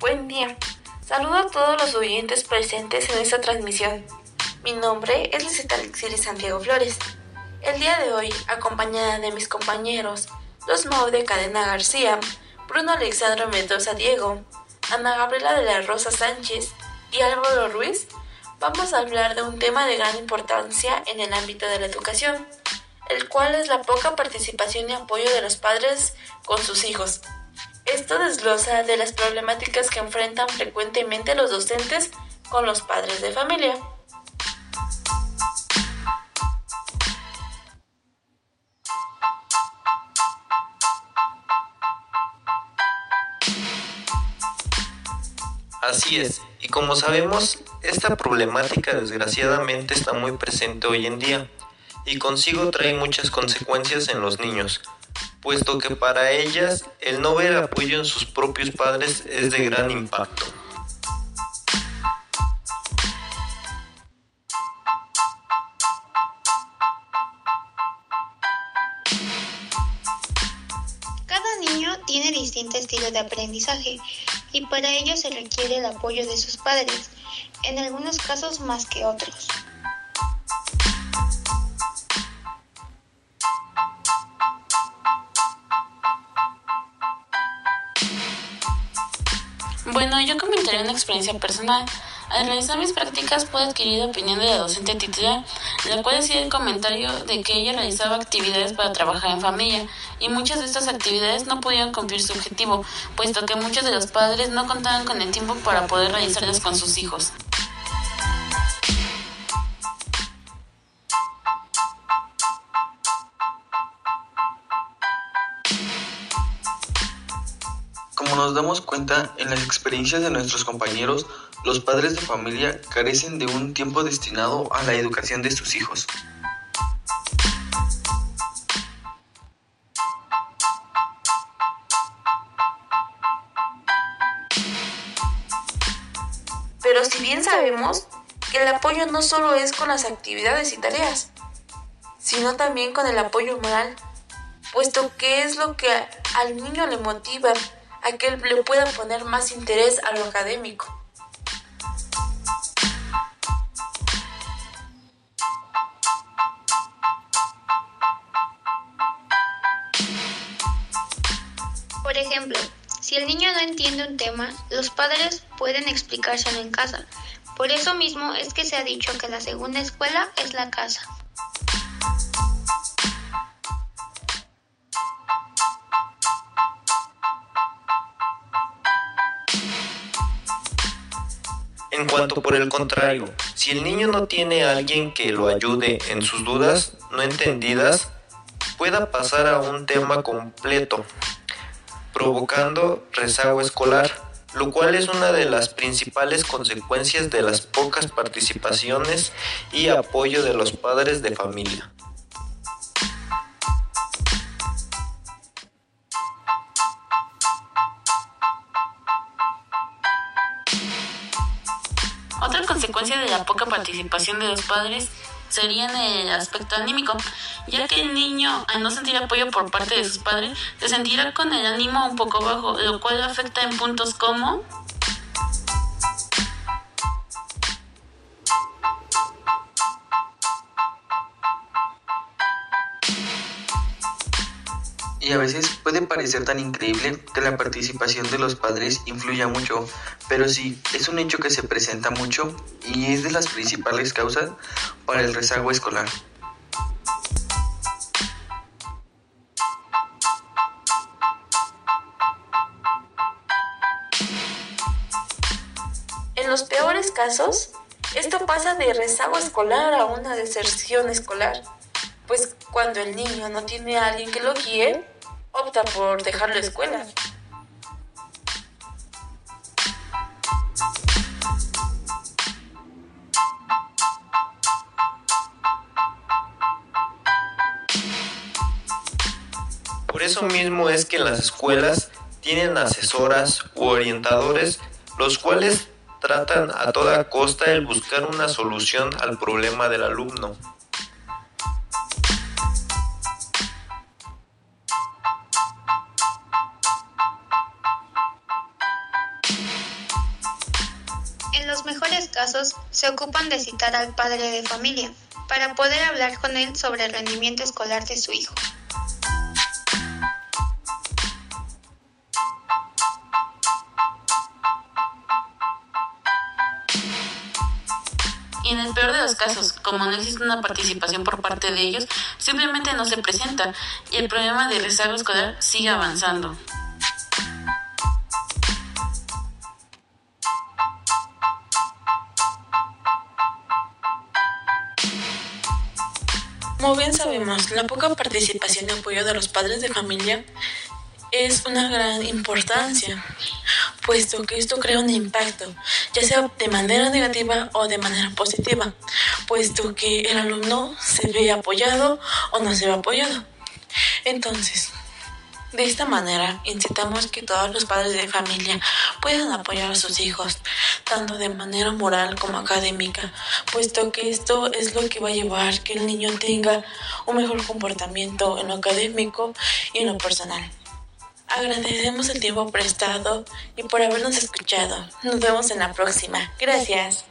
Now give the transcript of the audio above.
Buen día. Saludo a todos los oyentes presentes en esta transmisión. Mi nombre es Lucita Alexiri Santiago Flores. El día de hoy, acompañada de mis compañeros, los Mau de Cadena García, Bruno Alexandro Mendoza Diego, Ana Gabriela de la Rosa Sánchez y Álvaro Ruiz, vamos a hablar de un tema de gran importancia en el ámbito de la educación, el cual es la poca participación y apoyo de los padres con sus hijos. Esto desglosa de las problemáticas que enfrentan frecuentemente los docentes con los padres de familia. Así es, y como sabemos, esta problemática desgraciadamente está muy presente hoy en día y consigo trae muchas consecuencias en los niños, puesto que para ellas el no ver apoyo en sus propios padres es de gran impacto. Cada niño tiene distinto estilo de aprendizaje y para ello se requiere el apoyo de sus padres, en algunos casos más que otros. Bueno, yo comentaré una experiencia personal. Al realizar mis prácticas pude adquirir opinión de la docente titular, la cual hacía el comentario de que ella realizaba actividades para trabajar en familia y muchas de estas actividades no podían cumplir su objetivo, puesto que muchos de los padres no contaban con el tiempo para poder realizarlas con sus hijos. Nos damos cuenta en las experiencias de nuestros compañeros, los padres de familia carecen de un tiempo destinado a la educación de sus hijos. Pero si bien sabemos que el apoyo no solo es con las actividades y tareas, sino también con el apoyo moral, puesto que es lo que al niño le motiva a que le pueda poner más interés a lo académico. Por ejemplo, si el niño no entiende un tema, los padres pueden explicárselo en casa. Por eso mismo es que se ha dicho que la segunda escuela es la casa. En cuanto por el contrario, si el niño no tiene a alguien que lo ayude en sus dudas no entendidas, pueda pasar a un tema completo, provocando rezago escolar, lo cual es una de las principales consecuencias de las pocas participaciones y apoyo de los padres de familia. Otra consecuencia de la poca participación de los padres sería en el aspecto anímico, ya que el niño, al no sentir apoyo por parte de sus padres, se sentirá con el ánimo un poco bajo, lo cual afecta en puntos como Y a veces puede parecer tan increíble que la participación de los padres influya mucho, pero sí, es un hecho que se presenta mucho y es de las principales causas para el rezago escolar. En los peores casos, esto pasa de rezago escolar a una deserción escolar, pues cuando el niño no tiene a alguien que lo guíe, opta por dejar la escuela. Por eso mismo es que las escuelas tienen asesoras u orientadores, los cuales tratan a toda costa el buscar una solución al problema del alumno. Casos se ocupan de citar al padre de familia para poder hablar con él sobre el rendimiento escolar de su hijo. Y en el peor de los casos, como no existe una participación por parte de ellos, simplemente no se presenta y el problema de rezago escolar sigue avanzando. Como bien sabemos, la poca participación y apoyo de los padres de familia es una gran importancia, puesto que esto crea un impacto, ya sea de manera negativa o de manera positiva, puesto que el alumno se ve apoyado o no se ve apoyado. Entonces, de esta manera, incitamos que todos los padres de familia puedan apoyar a sus hijos, tanto de manera moral como académica, puesto que esto es lo que va a llevar que el niño tenga un mejor comportamiento en lo académico y en lo personal. Agradecemos el tiempo prestado y por habernos escuchado. Nos vemos en la próxima. Gracias.